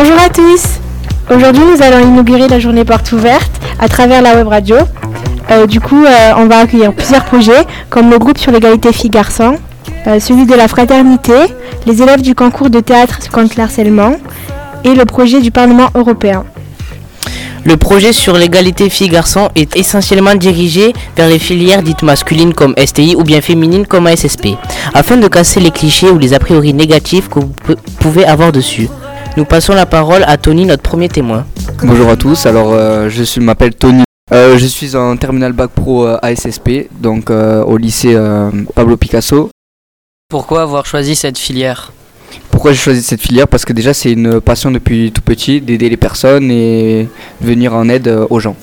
Bonjour à tous. Aujourd'hui, nous allons inaugurer la journée porte ouverte à travers la web radio. Euh, du coup, euh, on va accueillir plusieurs projets, comme le groupe sur l'égalité filles-garçons, euh, celui de la fraternité, les élèves du concours de théâtre contre l'harcèlement et le projet du Parlement européen. Le projet sur l'égalité filles-garçons est essentiellement dirigé vers les filières dites masculines comme STI ou bien féminines comme ASSP, afin de casser les clichés ou les a priori négatifs que vous pouvez avoir dessus. Nous passons la parole à Tony, notre premier témoin. Bonjour à tous, alors euh, je suis- m'appelle Tony. Euh, je suis en terminal bac pro euh, ASSP, donc euh, au lycée euh, Pablo Picasso. Pourquoi avoir choisi cette filière? Pourquoi j'ai choisi cette filière? Parce que déjà c'est une passion depuis tout petit d'aider les personnes et de venir en aide euh, aux gens.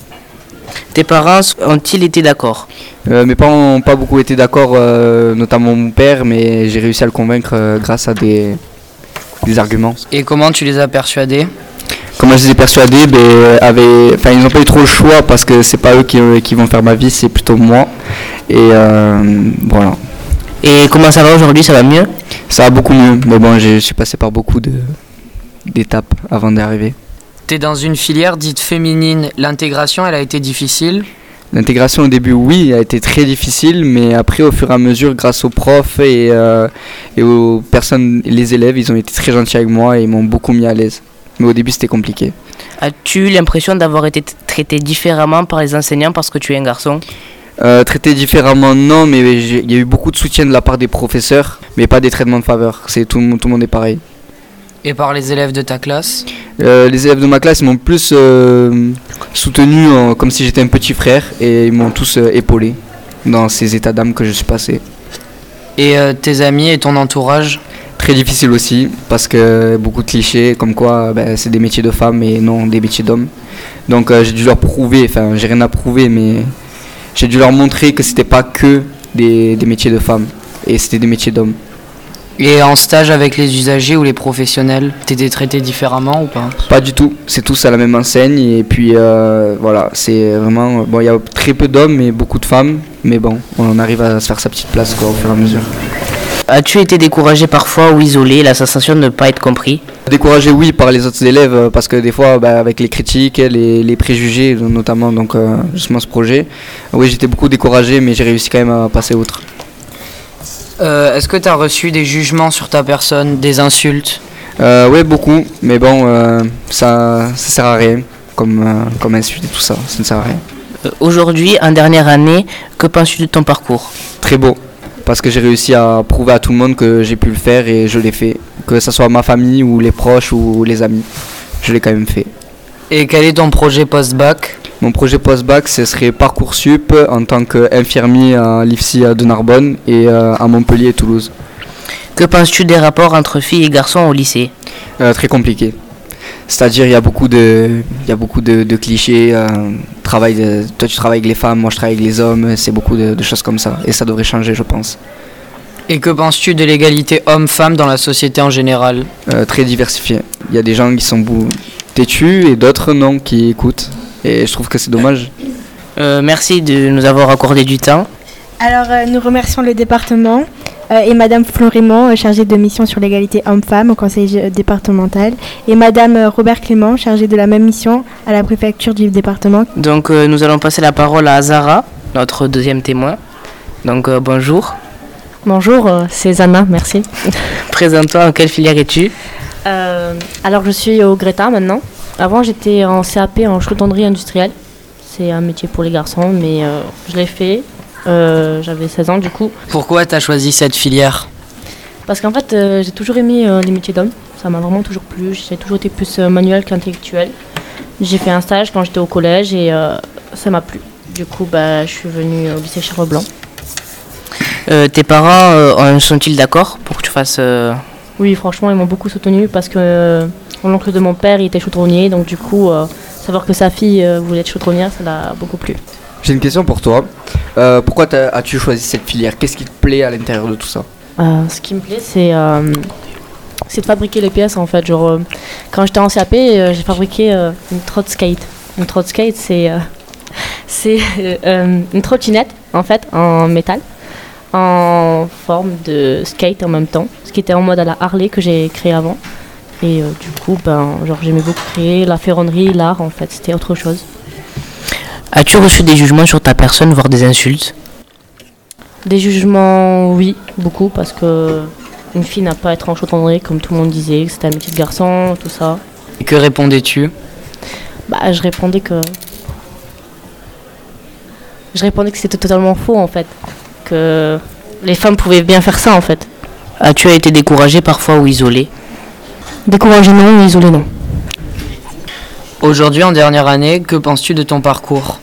Tes parents ont-ils été d'accord? Euh, mes parents n'ont pas beaucoup été d'accord, euh, notamment mon père, mais j'ai réussi à le convaincre euh, grâce à des, des arguments. Et comment tu les as persuadés? Comment je les ai persuadés? Ben, avait, enfin, Ils n'ont pas eu trop le choix parce que c'est pas eux qui, euh, qui vont faire ma vie, c'est plutôt moi. Et euh, voilà. Et comment ça va aujourd'hui? Ça va mieux? Ça va beaucoup mieux, mais bon, je suis passé par beaucoup de d'étapes avant d'y arriver. T'es dans une filière dite féminine. L'intégration, elle a été difficile? L'intégration au début, oui, a été très difficile, mais après, au fur et à mesure, grâce aux profs et, euh, et aux personnes, les élèves, ils ont été très gentils avec moi et ils m'ont beaucoup mis à l'aise. Mais au début, c'était compliqué. As-tu l'impression d'avoir été traité différemment par les enseignants parce que tu es un garçon? Euh, traité différemment, non, mais il y a eu beaucoup de soutien de la part des professeurs, mais pas des traitements de faveur. C'est tout, tout le monde est pareil. Et par les élèves de ta classe Euh, les élèves de ma classe ils m'ont plus euh, soutenu en- comme si j'étais un petit frère et ils m'ont tous euh, épaulé dans ces états d'âme que je suis passé. Et euh, tes amis et ton entourage Très difficile aussi parce que beaucoup de clichés comme quoi ben, c'est des métiers de femmes et non des métiers d'hommes. Donc euh, j'ai dû leur prouver, enfin j'ai rien à prouver mais j'ai dû leur montrer que c'était pas que des, des métiers de femmes et c'était des métiers d'hommes. Et en stage avec les usagers ou les professionnels, t'étais traité différemment ou pas? Pas du tout, c'est tous à la même enseigne et puis euh, voilà, c'est vraiment bon il y a très peu d'hommes et beaucoup de femmes mais bon, on arrive à se faire sa petite place quoi au fur et à mesure. As-tu été découragé parfois ou isolé, la sensation de ne pas être compris? Découragé oui par les autres élèves euh, parce que des fois bah, avec les critiques, les, les préjugés notamment donc euh, justement ce projet, oui j'étais beaucoup découragé mais j'ai réussi quand même à passer outre. Euh, Est-ce que t'as reçu des jugements sur ta personne, des insultes? Euh, oui beaucoup mais bon euh, ça, ça sert à rien comme, euh, comme insulte et tout ça, ça ne sert à rien. Euh, Aujourd'hui, en dernière année, que penses-tu de ton parcours? Très beau parce que j'ai réussi à prouver à tout le monde que j'ai pu le faire et je l'ai fait. Que ce soit ma famille ou les proches ou les amis, je l'ai quand même fait. Et quel est ton projet post-bac? Mon projet post-bac, ce serait Parcoursup en tant qu'infirmier à l'IFSI de Narbonne et euh, à Montpellier et Toulouse. Que penses-tu des rapports entre filles et garçons au lycée? Euh, très compliqué. C'est-à-dire, il y a beaucoup de, il y a beaucoup de, de clichés. euh, travail de- toi, tu travailles avec les femmes, moi, je travaille avec les hommes. C'est beaucoup de, de choses comme ça. Et ça devrait changer, je pense. Et que penses-tu de l'égalité homme-femme dans la société en général? Euh, très diversifié. Il y a des gens qui sont têtus et d'autres non, qui écoutent. Et je trouve que c'est dommage. Euh, Merci de nous avoir accordé du temps. Alors, euh, nous remercions le département euh, et Madame Florimont, euh, chargée de mission sur l'égalité homme-femme au conseil départemental, et Madame euh, Robert Clément, chargée de la même mission à la préfecture du département. Donc euh, nous allons passer la parole à Zara, notre deuxième témoin. Donc euh, bonjour. Bonjour, euh, c'est Zana, merci. Présente-toi, en quelle filière es-tu? Euh, alors je suis au Greta maintenant. Avant j'étais en CAP en chaudronnerie industrielle. C'est un métier pour les garçons, mais euh, je l'ai fait. Euh, J'avais 16 ans du coup. Pourquoi t'as choisi cette filière? Parce qu'en fait euh, j'ai toujours aimé les métiers d'hommes. Ça m'a vraiment toujours plu. J'ai toujours été plus manuel qu'intellectuel. J'ai fait un stage quand j'étais au collège et ça m'a plu. Du coup bah, je suis venue au lycée Charles Blanc. Tes parents en sont-ils d'accord pour que tu fasses... Oui, franchement, ils m'ont beaucoup soutenu parce que euh, l'oncle de mon père il était chaudronnier, donc du coup, euh, savoir que sa fille euh, voulait être chaudronnière, ça l'a beaucoup plu. J'ai une question pour toi. Euh, pourquoi as-tu choisi cette filière? Qu'est-ce qui te plaît à l'intérieur de tout ça? Ce qui me plaît, c'est c'est de fabriquer les pièces en fait. Genre, euh, quand j'étais en CAP, euh, j'ai fabriqué euh, une trot skate. Une trot skate, c'est c'est une trottinette en fait en métal, en forme de skate en même temps, ce qui était en mode à la Harley que j'ai créé avant. Et euh, du coup, ben, genre, j'aimais beaucoup créer la ferronnerie, l'art, en fait, c'était autre chose. As-tu reçu des jugements sur ta personne, voire des insultes? Des jugements, oui, beaucoup, parce que une fille n'a pas à être enchantandrée, comme tout le monde disait, que c'était un métier de garçon, tout ça. Et que répondais-tu? Bah, je répondais que. Je répondais que c'était totalement faux, en fait. Que les femmes pouvaient bien faire ça, en fait. As-tu été découragé parfois ou isolé Découragé non, mais isolé non. Aujourd'hui, en dernière année, que penses-tu de ton parcours?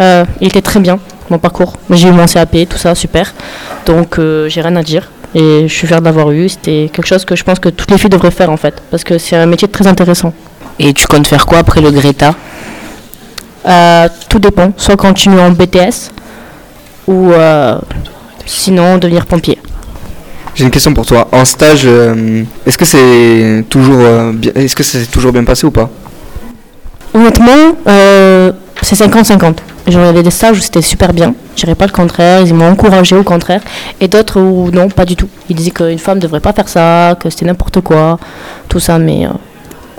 Euh, il était très bien, mon parcours. J'ai eu mon CAP, tout ça, super. Donc, euh, j'ai rien à dire. Et je suis fière de l'avoir eu. C'était quelque chose que je pense que toutes les filles devraient faire, en fait. Parce que c'est un métier très intéressant. Et tu comptes faire quoi après le Greta? Euh, tout dépend. Soit continuer en BTS, ou euh, sinon devenir pompier. J'ai une question pour toi. En stage, euh, est-ce que c'est toujours, euh, est-ce que toujours bien passé ou pas? Honnêtement, euh, c'est 50-50. Genre, il y avait des stages où c'était super bien, je dirais pas le contraire, ils m'ont encouragé au contraire, et d'autres où non, pas du tout. Ils disaient qu'une femme ne devrait pas faire ça, que c'était n'importe quoi, tout ça, mais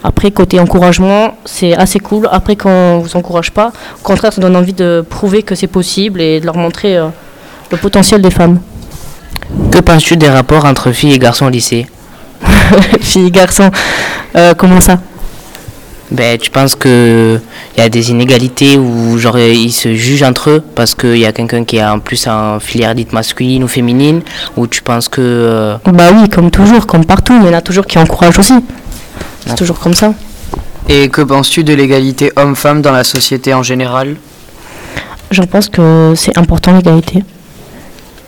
après, côté encouragement, c'est assez cool. Après, quand on vous encourage pas, au contraire, ça donne envie de prouver que c'est possible et de leur montrer le potentiel des femmes. Que penses-tu des rapports entre filles et garçons au lycée Filles, garçons, euh, comment ça? Ben, tu penses que il y a des inégalités où genre ils se jugent entre eux parce qu'il y a quelqu'un qui est en plus en filière dite masculine ou féminine ou tu penses que euh, Bah oui, comme toujours, comme partout, il y en a toujours qui encouragent aussi. C'est toujours comme ça. Et que penses-tu de l'égalité homme-femme dans la société en général? Je pense que c'est important l'égalité.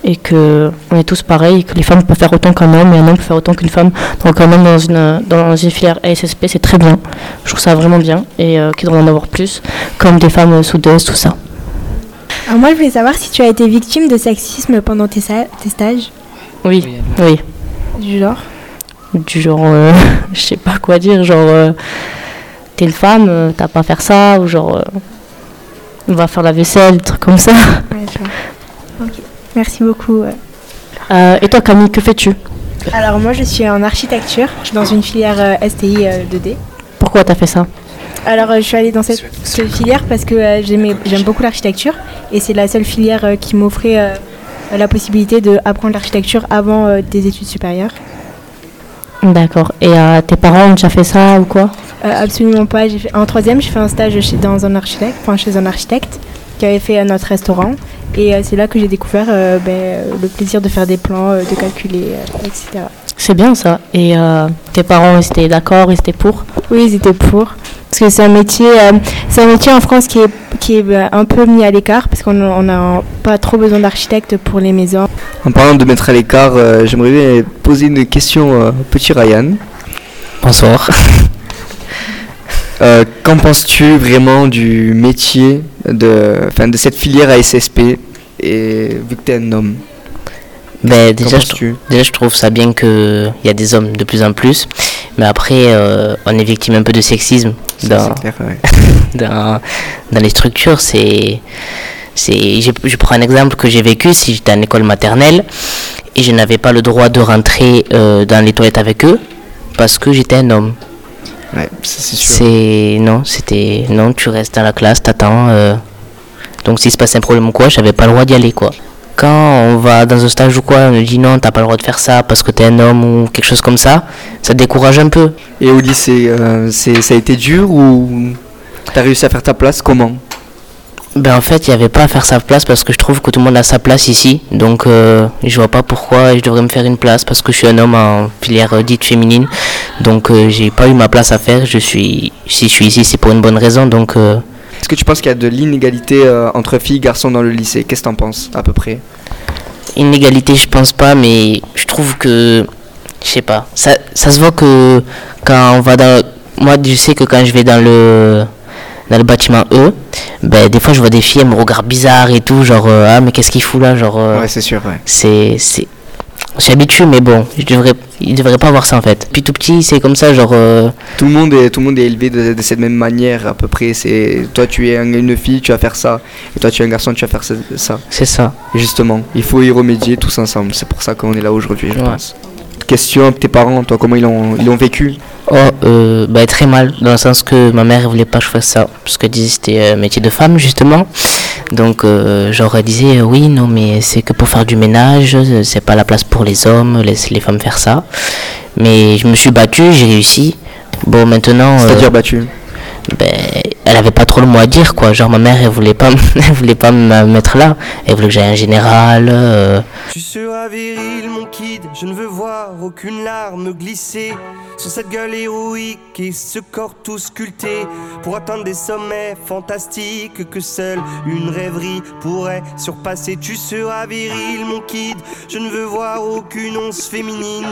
Et que on est tous pareils, et que les femmes peuvent faire autant qu'un homme, et un homme peut faire autant qu'une femme. Donc un homme dans une, dans une filière ASSP, c'est très bien. Je trouve ça vraiment bien, et euh, qu'il devrait en avoir plus, comme des femmes soudeuses, tout ça. Alors moi, je voulais savoir si tu as été victime de sexisme pendant tes, stages, Oui, oui. du genre? Du genre, euh, je sais pas quoi dire, genre, euh, t'es une femme, euh, t'as pas à faire ça, ou genre, euh, on va faire la vaisselle, des trucs comme ça. Ouais, je vois. Ok. Merci beaucoup. euh. Euh, et toi Camille, que fais-tu Alors moi, je suis en architecture, je suis dans une filière euh, STI euh, 2D. Pourquoi t'as fait ça Alors, euh, je suis allée dans cette, cette filière parce que euh, j'aimais- j'aime beaucoup l'architecture et c'est la seule filière euh, qui m'offrait euh, la possibilité d'apprendre l'architecture avant euh, des études supérieures. D'accord. Et euh, tes parents ont déjà fait ça ou quoi Euh, absolument pas. Fait- en troisième, j'ai fait un stage chez, dans un architecte, enfin, chez un architecte qui avait fait euh, notre restaurant. Et euh, c'est là que j'ai découvert euh, ben, euh, le plaisir de faire des plans, euh, de calculer, euh, etc. C'est bien ça. Et euh, tes parents ils étaient d'accord, ils étaient pour? Oui, ils étaient pour. Parce que c'est un métier, euh, c'est un métier en France qui est, qui est euh, un peu mis à l'écart parce qu'on n'a pas trop besoin d'architectes pour les maisons. En parlant de mettre à l'écart, euh, j'aimerais poser une question euh, au petit Ryan. bonsoir. Euh, Qu'en penses-tu vraiment du métier de, enfin, de cette filière ASSP et vu que tu es un homme ben déjà je, penses-tu? déjà je trouve ça bien que il y a des hommes de plus en plus mais après euh, on est victime un peu de sexisme dans, c'est clair, ouais. dans, dans les structures. C'est, c'est, je, je prends un exemple que j'ai vécu si j'étais en école maternelle et je n'avais pas le droit de rentrer euh, dans les toilettes avec eux parce que j'étais un homme. Ouais, c'est sûr. C'est non, c'était non, tu restes dans la classe, t'attends. euh. Donc s'il se passe un problème ou quoi, j'avais pas le droit d'y aller quoi. Quand on va dans un stage ou quoi, on nous dit non, t'as pas le droit de faire ça parce que t'es un homme ou quelque chose comme ça, ça décourage un peu. Et au lycée, euh, c'est, ça a été dur ou t'as réussi à faire ta place Comment? Ben en fait, il n'y avait pas à faire sa place parce que je trouve que tout le monde a sa place ici. Donc euh, je vois pas pourquoi je devrais me faire une place parce que je suis un homme en filière euh, dite féminine. Donc euh, j'ai pas eu ma place à faire. Je suis si je suis ici, c'est pour une bonne raison. Donc euh, Est-ce que tu penses qu'il y a de l'inégalité euh, entre filles et garçons dans le lycée? Qu'est-ce que t'en penses à peu près? Inégalité, je pense pas, mais je trouve que je sais pas. Ça, ça se voit que quand on va dans moi, je sais que quand je vais dans le dans le bâtiment E, ben des fois je vois des filles, elles me regardent bizarre et tout, genre euh, ah mais qu'est-ce qu'il fout là, genre. euh, Ouais, c'est sûr, ouais. c'est c'est je suis habitué mais bon je devrais il devrait pas voir ça en fait puis tout petit c'est comme ça genre euh, Tout le monde est, tout le monde est élevé de, de cette même manière à peu près. C'est toi tu es un- une fille, tu vas faire ça, et toi tu es un garçon, tu vas faire ça. c'est ça Justement, il faut y remédier tous ensemble. C'est pour ça qu'on est là aujourd'hui, je Ouais. pense. Question tes parents, toi comment ils l'ont ils l'ont vécu? Oh, euh, bah, très mal, dans le sens que ma mère elle voulait pas que je fasse ça, parce qu'elle disait que c'était un métier de femme, justement. Donc, euh, genre, elle disait, euh, oui, non, mais c'est que pour faire du ménage, euh, c'est pas la place pour les hommes, laisse les femmes faire ça. Mais je me suis battu, j'ai réussi. Bon, maintenant, euh, C'est-à-dire battu. Ben, elle avait pas trop le mot à dire, quoi. Genre, ma mère, elle voulait pas, elle voulait pas me mettre là. Elle voulait que j'aille un général. euh, Tu seras viril, mon kid. Je ne veux voir aucune larme glisser sur cette gueule héroïque et ce corps tout sculpté pour atteindre des sommets fantastiques que seule une rêverie pourrait surpasser. Tu seras viril, mon kid. Je ne veux voir aucune once féminine,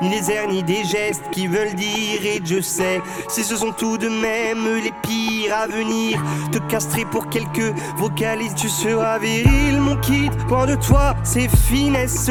ni les airs ni des gestes qui veulent dire. Et je sais, si ce sont tout de même les pires à venir, te castrer pour quelques vocalises. Tu seras viril, mon kid. Loin de toi, ces finesses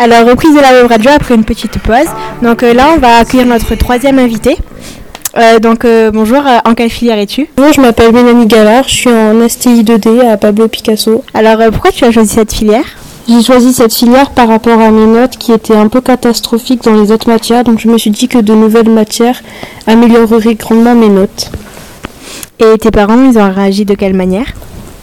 Alors, reprise de la web radio après une petite pause. Donc euh, là, on va accueillir notre troisième invité. Euh, donc euh, bonjour, en quelle filière es-tu? Bonjour, je m'appelle Mélanie Gallard, je suis en STI 2D à Pablo Picasso. Alors pourquoi tu as choisi cette filière? J'ai choisi cette filière par rapport à mes notes qui étaient un peu catastrophiques dans les autres matières, donc je me suis dit que de nouvelles matières amélioreraient grandement mes notes. Et tes parents, ils ont réagi de quelle manière?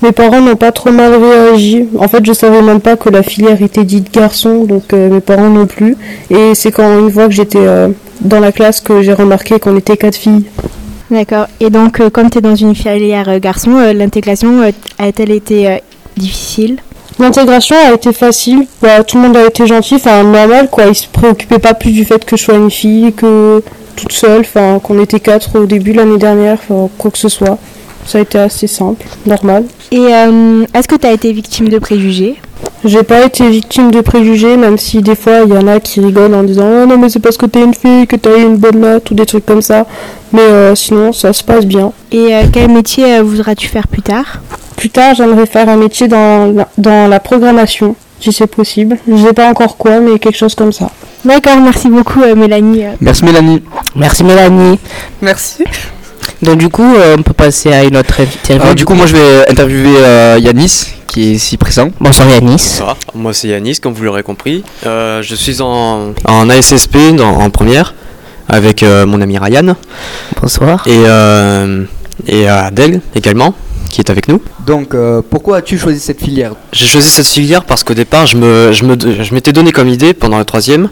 Mes parents n'ont pas trop mal réagi. En fait, je savais même pas que la filière était dite garçon, donc euh, mes parents non plus. Et c'est quand une fois que j'étais euh, dans la classe que j'ai remarqué qu'on était quatre filles. D'accord. Et donc, euh, comme tu es dans une filière euh, garçon, l'intégration a-t-elle été difficile? L'intégration a été facile, Bah, tout le monde a été gentil, enfin normal quoi, ils se préoccupaient pas plus du fait que je sois une fille, que toute seule, enfin qu'on était quatre au début l'année dernière, quoi que ce soit. Ça a été assez simple, normal. Et euh, est-ce que tu as été victime de préjugés? J'ai pas été victime de préjugés, même si des fois il y en a qui rigolent en disant oh non mais c'est parce que t'es une fille que t'as eu une bonne note ou des trucs comme ça. Mais euh, sinon ça se passe bien. Et euh, quel métier euh, voudras-tu faire plus tard? Plus tard j'aimerais faire un métier dans la, dans la programmation, si c'est possible. Je sais pas encore quoi, mais quelque chose comme ça. D'accord, merci beaucoup euh, Mélanie. Merci Mélanie. Merci Mélanie. Merci. Donc du coup, euh, on peut passer à une autre. Alors, du coup, moi je vais interviewer euh, Yanis, qui est ici présent. Bonsoir Yanis. Va Moi c'est Yanis, comme vous l'aurez compris. Euh, je suis en, en ASSP dans- en première avec euh, mon ami Ryan Bonsoir. et, euh, et Adèle également qui est avec nous. Donc, euh, pourquoi as-tu choisi cette filière? J'ai choisi cette filière parce qu'au départ je me, je me, je m'étais donné comme idée pendant le troisième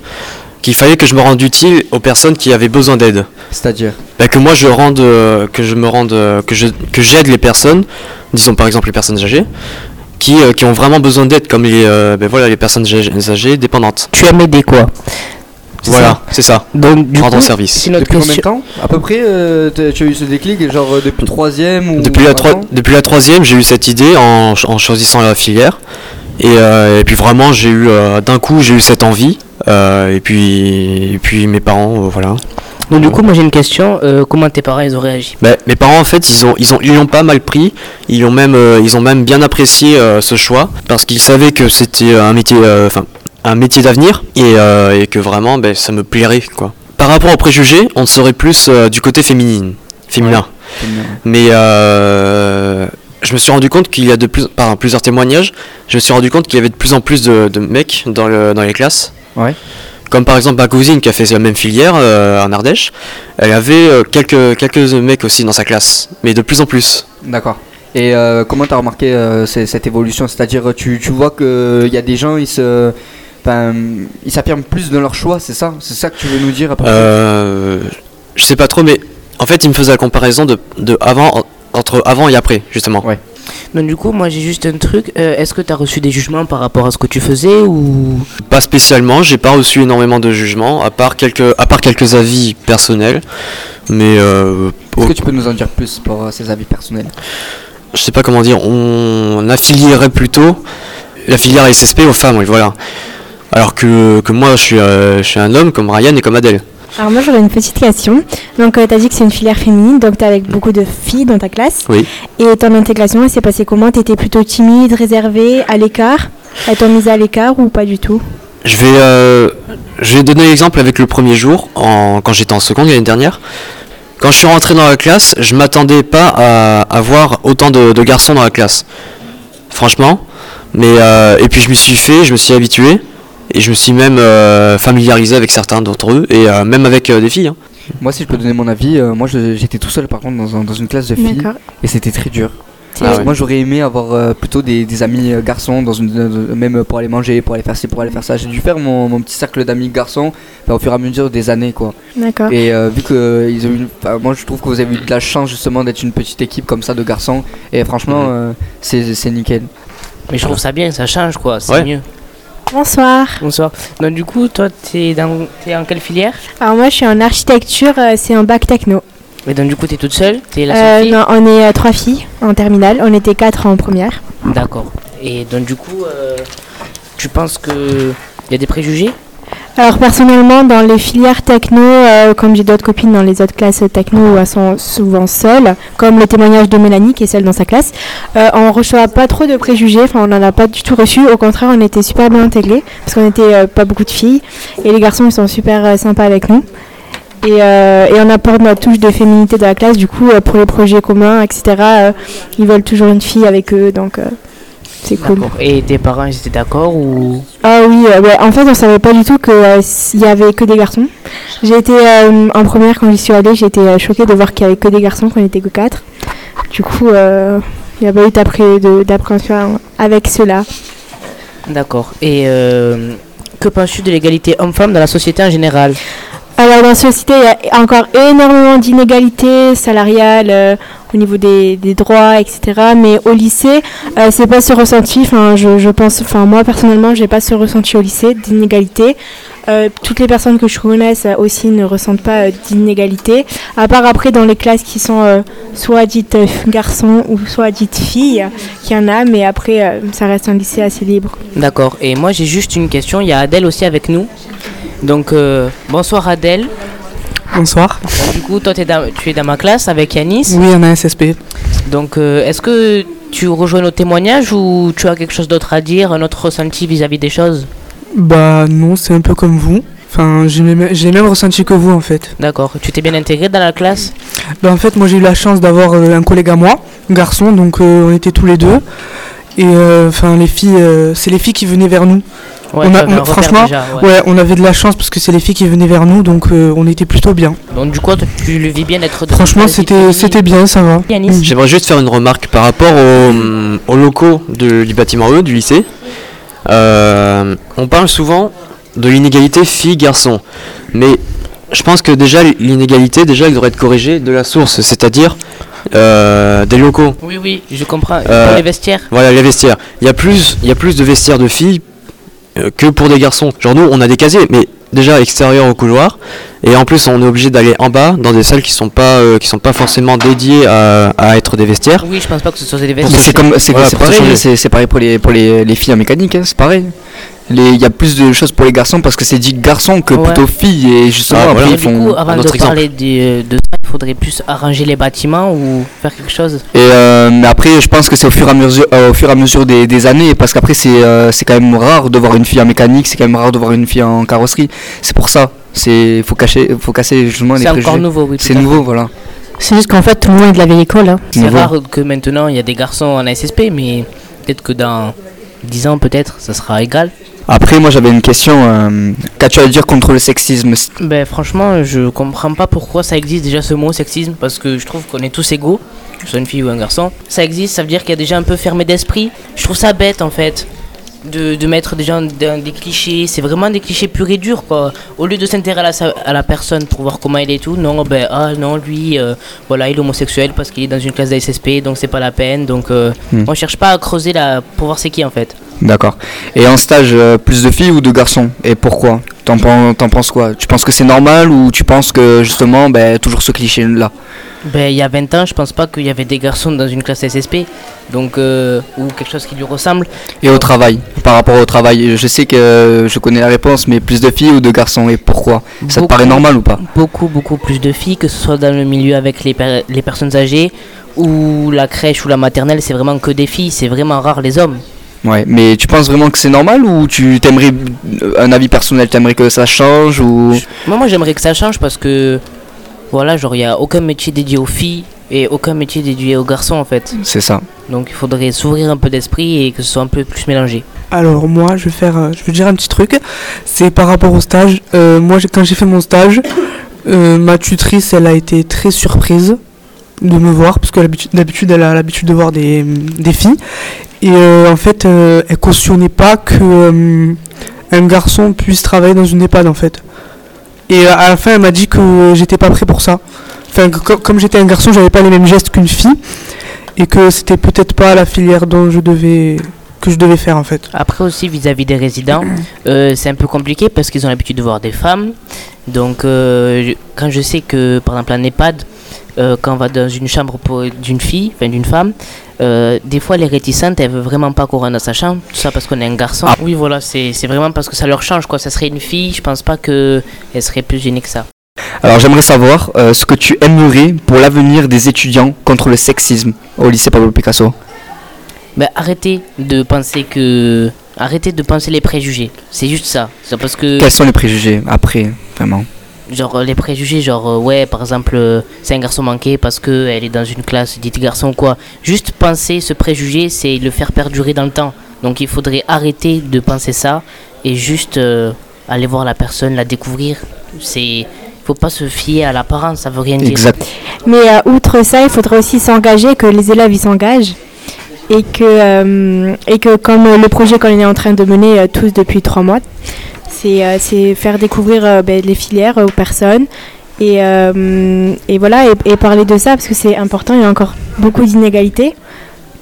qu'il fallait que je me rende utile aux personnes qui avaient besoin d'aide. C'est-à-dire Bah, que moi je rende, euh, que je me rende, euh, que je, que j'aide les personnes, disons par exemple les personnes âgées, qui, euh, qui ont vraiment besoin d'aide, comme les, euh, ben voilà, les personnes âgées, âgées dépendantes. Tu aimes aider quoi C'est Voilà, c'est ça. Donc du Rendre coup, service. notre Depuis combien de temps À peu près, euh, tu as eu ce déclic, genre depuis troisième ou Depuis la, troi- depuis la troisième, j'ai eu cette idée en, ch- en choisissant la filière. Et, euh, et puis vraiment, j'ai eu euh, d'un coup, j'ai eu cette envie. Euh, et puis, et puis mes parents, euh, voilà. Donc du coup, moi j'ai une question. euh, comment tes parents ils ont réagi? Bah, mes parents, en fait, ils ont, ils ont, ils l'ont pas mal pris. Ils ont même, euh, ils ont même bien apprécié euh, ce choix parce qu'ils savaient que c'était un métier, euh, enfin, un métier d'avenir et, euh, et que vraiment, ben, ça me plairait, quoi. Par rapport aux préjugés, on serait plus euh, du côté féminine, féminin. Mais euh, je me suis rendu compte qu'il y a de plus, par plusieurs témoignages, je me suis rendu compte qu'il y avait de plus en plus de, de mecs dans, le, dans les classes. Ouais. Comme par exemple ma cousine qui a fait la même filière euh, en Ardèche, elle avait euh, quelques, quelques mecs aussi dans sa classe, mais de plus en plus. D'accord. Et euh, comment tu as remarqué cette évolution? C'est-à-dire, tu, tu vois qu'il y a des gens, ils se. Ils s'affirment plus dans leur choix, c'est ça? C'est ça que tu veux nous dire à peu près Euh, je sais pas trop, mais en fait il me faisait la comparaison de, de avant, entre avant et après, justement. Ouais. Donc du coup, moi j'ai juste un truc. euh, Est-ce que tu as reçu des jugements par rapport à ce que tu faisais ou? Pas spécialement, j'ai pas reçu énormément de jugements, à part quelques, à part quelques avis personnels. Mais euh, Est-ce que tu peux nous en dire plus pour euh, ces avis personnels? Je sais pas comment dire, on affilierait plutôt la filière SSP aux femmes, oui, voilà. Alors que, que moi, je suis, euh, je suis un homme comme Ryan et comme Adèle. Alors moi j'aurais une petite question. Donc tu as dit que c'est une filière féminine, donc tu avec beaucoup de filles dans ta classe. Oui. Et ton intégration, elle s'est passée comment? Tu étais plutôt timide, réservée, à l'écart? Elles t'ont mise à l'écart ou pas du tout? Je vais, euh, je vais donner l'exemple avec le premier jour, en, quand j'étais en seconde l'année dernière. Quand je suis rentré dans la classe, je m'attendais pas à, à voir autant de, de garçons dans la classe. Franchement. Mais, euh, et puis je me suis fait, je me suis habitué. Et je me suis même euh, familiarisé avec certains d'entre eux, et euh, même avec euh, des filles. hein. Moi, si je peux donner mon avis, euh, moi j'étais tout seul par contre dans, un- dans une classe de filles et c'était très dur. Ah ouais. Moi j'aurais aimé avoir euh, plutôt des, des amis euh, garçons, dans une, euh, même pour aller manger, pour aller faire ci, pour aller faire ça. J'ai dû faire mon, mon petit cercle d'amis garçons bah, au fur et à mesure des années quoi. D'accord. Et euh, vu que euh, ils ont eu, moi je trouve que vous avez eu de la chance justement d'être une petite équipe comme ça de garçons et franchement Mhm. euh, c'est c'est nickel. Mais je trouve ça bien, ça change quoi, c'est Ouais. mieux. Bonsoir. Bonsoir. Donc du coup, toi, t'es dans, t'es en quelle filière? Alors moi je suis en architecture, euh, c'est un bac techno. Et donc du coup, t'es toute seule? T'es la seule Euh, fille? non, on est euh, trois filles en terminale, on était quatre en première. D'accord. Et donc du coup, tu penses que il y a des préjugés? Alors personnellement, dans les filières techno, euh, comme j'ai d'autres copines dans les autres classes techno elles sont souvent seules, comme le témoignage de Mélanie qui est seule dans sa classe, euh, on reçoit pas trop de préjugés, enfin on n'en a pas du tout reçu, au contraire on était super bien intégrés, parce qu'on était euh, pas beaucoup de filles, et les garçons ils sont super euh, sympas avec nous. Et, et on apporte notre touche de féminité dans la classe, du coup pour les projets communs, etc., ils veulent toujours une fille avec eux, donc c'est cool. Et tes parents, ils étaient d'accord ou? Ah oui, euh, ouais, en fait, on savait pas du tout qu'il y avait que des garçons. J'ai été euh, en première quand j'y suis allée, été euh, choquée de voir qu'il y avait que des garçons, qu'on n'était que quatre. Du coup, euh, il n'y a pas eu d'appréhension avec cela. D'accord. Et euh, que penses-tu de l'égalité homme-femme dans la société en général? Alors, dans la société, il y a encore énormément d'inégalités salariales euh, au niveau des, droits, etc. Mais au lycée, euh, c'est pas ce ressenti. Enfin, je, je pense, enfin, moi personnellement, j'ai pas ce ressenti au lycée d'inégalité. Euh, toutes les personnes que je connaisse euh, aussi ne ressentent pas d'inégalité. À part après dans les classes qui sont soit dites garçons ou soit dites filles, qu'il y en a, mais après, ça reste un lycée assez libre. D'accord. Et moi, j'ai juste une question. Il y a Adèle aussi avec nous. Donc, euh, bonsoir Adèle. Bonsoir. Donc, du coup, toi, dans- tu es dans ma classe avec Yanis. Oui, on a SSP. Donc, euh, est-ce que tu rejoins nos témoignages ou tu as quelque chose d'autre à dire, un autre ressenti vis-à-vis des choses? Bah non, c'est un peu comme vous. Enfin, j'ai les, mêmes- j'ai les mêmes ressentis que vous en fait. D'accord. Tu t'es bien intégré dans la classe? Bah en fait, moi j'ai eu la chance d'avoir euh, un collègue à moi, un garçon, donc euh, on était tous les deux. Et euh, enfin, les filles, euh, c'est les filles qui venaient vers nous. Ouais, On tu a- avais on- un repère franchement, déjà, ouais. Ouais, on avait de la chance parce que c'est les filles qui venaient vers nous, donc euh, on était plutôt bien. Donc, du coup, tu le vis bien d'être dans Franchement, c'était c'était bien, ça va. Yanis J'aimerais juste faire une remarque par rapport au- aux locaux de- du bâtiment E, du lycée. Euh, on parle souvent de l'inégalité filles-garçons. Mais je pense que déjà, l'inégalité, déjà, elle devrait être corrigée de la source, c'est-à-dire euh, des locaux. Oui, oui, je comprends. Euh, Pour les vestiaires Voilà, les vestiaires. Il y a plus, il y a plus de vestiaires de filles euh, que pour des garçons. Genre nous, on a des casiers, mais déjà extérieurs au couloir. Et en plus, on est obligé d'aller en bas dans des salles qui sont pas, euh, qui sont pas forcément dédiées à, à être des vestiaires. Oui, je pense pas que ce soit des vestiaires. c'est comme c'est Voilà, pareil, c'est pareil pour les pour les, les filles en mécanique, hein, c'est pareil. Il y a plus de choses pour les garçons parce que c'est dit garçons que Ouais. plutôt filles et justement Ah, après, voilà. Et du coup, avant un de parler de, de ça, il faudrait plus arranger les bâtiments ou faire quelque chose. Et euh, mais après, je pense que c'est au fur et à mesure, euh, au fur et à mesure des, des années, parce qu'après c'est euh, c'est quand même rare de voir une fille en mécanique, c'est quand même rare de voir une fille en carrosserie. C'est pour ça, c'est faut cacher, faut casser justement les C'est encore préjugés. nouveau, oui. C'est nouveau, voilà. C'est juste qu'en fait, tout le monde est de la vieille école. hein. C'est rare que maintenant il y a des garçons en ASSP, mais peut-être que dans 10 ans, peut-être, ça sera égal. Après, moi j'avais une question. euh, Qu'as-tu à dire contre le sexisme? Ben franchement, je comprends pas pourquoi ça existe déjà ce mot sexisme, parce que je trouve qu'on est tous égaux, que ce soit une fille ou un garçon. Ça existe, ça veut dire qu'il y a déjà un peu fermé d'esprit. Je trouve ça bête en fait. De, de mettre des gens dans des clichés, c'est vraiment des clichés purs et durs quoi. Au lieu de s'intéresser à, la- à la personne pour voir comment elle est et tout, non, ben ah non, lui, euh, voilà, il est homosexuel parce qu'il est dans une classe d'ASSP, donc c'est pas la peine. Donc euh, Hmm. on cherche pas à creuser là pour voir c'est qui en fait. D'accord. Et en stage, euh, plus de filles ou de garçons? Et pourquoi? T'en pen- t'en penses quoi? Tu penses que c'est normal ou tu penses que justement, ben, toujours ce cliché-là? Ben, il y a 20 ans, je pense pas qu'il y avait des garçons dans une classe SSP, donc euh, ou quelque chose qui lui ressemble. Et au travail? Par rapport au travail, je sais que euh, je connais la réponse, mais plus de filles ou de garçons Et pourquoi? Ça te paraît normal ou pas? Beaucoup, beaucoup plus de filles, que ce soit dans le milieu avec les, per- les personnes âgées ou la crèche ou la maternelle, c'est vraiment que des filles, c'est vraiment rare les hommes. Ouais, mais tu penses vraiment que c'est normal ou tu t'aimerais euh, un avis personnel, t'aimerais que ça change ou? Moi, moi j'aimerais que ça change parce que voilà, genre il n'y a aucun métier dédié aux filles et aucun métier dédié aux garçons en fait. c'est ça Donc il faudrait s'ouvrir un peu d'esprit et que ce soit un peu plus mélangé. Alors moi, je vais faire, euh, je vais dire un petit truc. C'est par rapport au stage. Euh, moi, j'ai- quand j'ai fait mon stage, euh, ma tutrice, elle a été très surprise de me voir parce que d'habitude, elle a l'habitude de voir des, des filles. Et euh, en fait, euh, elle cautionnait pas que euh, un garçon puisse travailler dans une EHPAD en fait. Et à la fin, elle m'a dit que j'étais pas prêt pour ça. Enfin, que comme j'étais un garçon, j'avais pas les mêmes gestes qu'une fille et que c'était peut-être pas la filière dont je devais que je devais faire en fait. Après aussi vis-à-vis des résidents, euh, c'est un peu compliqué parce qu'ils ont l'habitude de voir des femmes. Donc euh, je- quand je sais que par exemple en EHPAD, euh, quand on va dans une chambre pour- d'une fille, enfin d'une femme, euh, des fois elle est réticente, elle veut vraiment pas qu'on rentre dans sa chambre, tout ça parce qu'on est un garçon. Oui voilà, c'est vraiment parce que ça leur change quoi. Ça serait une fille, je pense pas que elle serait plus gênée que ça. Alors j'aimerais savoir euh, ce que tu aimerais pour l'avenir des étudiants contre le sexisme au lycée Pablo Picasso. Ben, arrêtez de penser que. Arrêtez de penser les préjugés. C'est juste ça. C'est parce que. Quels sont les préjugés après, vraiment? Genre les préjugés, genre euh, ouais, par exemple, euh, c'est un garçon manqué parce que elle est dans une classe dite garçon ou quoi. Juste penser ce préjugé, c'est le faire perdurer dans le temps. Donc il faudrait arrêter de penser ça et juste euh, aller voir la personne, la découvrir. C'est. Faut pas se fier à l'apparence, ça veut rien dire. Exact. Mais euh, outre ça, il faudrait aussi s'engager, que les élèves ils s'engagent. Et que, euh, et que comme le projet qu'on est en train de mener euh, tous depuis trois mois, c'est euh, c'est faire découvrir euh, ben, les filières euh, aux personnes. Et, et voilà, et, et parler de ça, parce que c'est important, il y a encore beaucoup d'inégalités,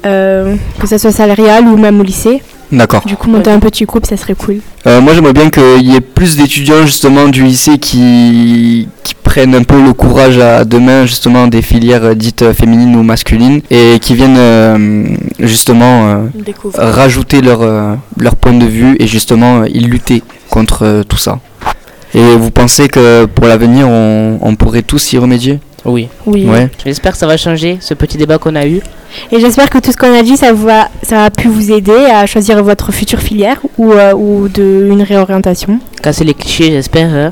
que ce soit salarial ou même au lycée. D'accord. Du coup, monter un petit groupe, ça serait cool. Euh, moi j'aimerais bien qu'il y ait plus d'étudiants justement du lycée qui, qui prennent un peu le courage à deux mains justement des filières dites féminines ou masculines et qui viennent euh, justement euh, Découvrir. rajouter leur, euh, leur point de vue et justement y lutter contre tout ça. Et vous pensez que pour l'avenir on, on pourrait tous y remédier? Oui. Oui. Ouais. J'espère que ça va changer, ce petit débat qu'on a eu. Et j'espère que tout ce qu'on a dit, ça, va, ça a pu vous aider à choisir votre future filière ou, euh, ou de, une réorientation. Casser les clichés, j'espère. hein.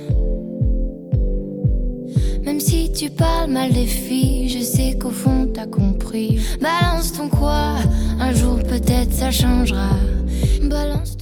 Si tu parles mal des filles, je sais qu'au fond t'as compris. Balance ton quoi, un jour peut-être ça changera. Balance